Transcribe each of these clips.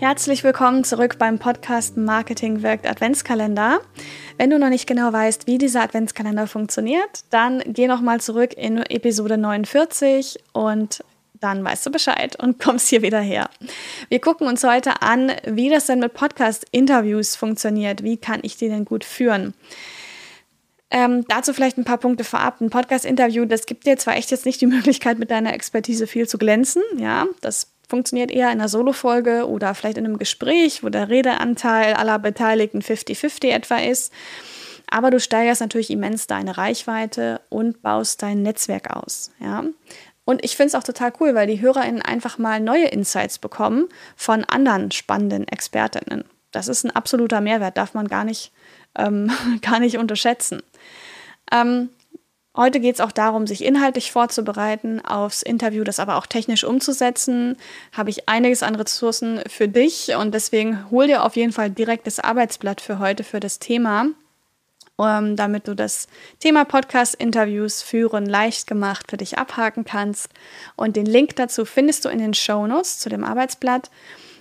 Herzlich willkommen zurück beim Podcast Marketing wirkt Adventskalender. Wenn du noch nicht genau weißt, wie dieser Adventskalender funktioniert, dann geh noch mal zurück in Episode 49 und dann weißt du Bescheid und kommst hier wieder her. Wir gucken uns heute an, wie das denn mit Podcast-Interviews funktioniert. Wie kann ich die denn gut führen? Ähm, dazu vielleicht ein paar Punkte vorab. Ein Podcast-Interview, das gibt dir zwar echt jetzt nicht die Möglichkeit, mit deiner Expertise viel zu glänzen. Ja, das funktioniert eher in einer Solo-Folge oder vielleicht in einem Gespräch, wo der Redeanteil aller Beteiligten 50-50 etwa ist. Aber du steigerst natürlich immens deine Reichweite und baust dein Netzwerk aus. Ja? Und ich finde es auch total cool, weil die HörerInnen einfach mal neue Insights bekommen von anderen spannenden ExpertInnen. Das ist ein absoluter Mehrwert, darf man gar nicht, ähm, gar nicht unterschätzen. Ähm, Heute geht es auch darum, sich inhaltlich vorzubereiten, aufs Interview das aber auch technisch umzusetzen. Habe ich einiges an Ressourcen für dich und deswegen hol dir auf jeden Fall direkt das Arbeitsblatt für heute für das Thema, ähm, damit du das Thema Podcast-Interviews führen leicht gemacht für dich abhaken kannst. Und den Link dazu findest du in den Show Notes zu dem Arbeitsblatt.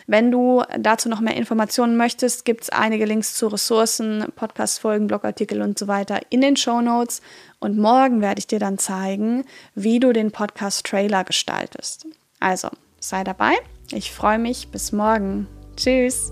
Wenn du dazu noch mehr Informationen möchtest, gibt es einige Links zu Ressourcen, Podcast-Folgen, Blogartikel und so weiter in den Show Notes. Und morgen werde ich dir dann zeigen, wie du den Podcast-Trailer gestaltest. Also, sei dabei. Ich freue mich. Bis morgen. Tschüss.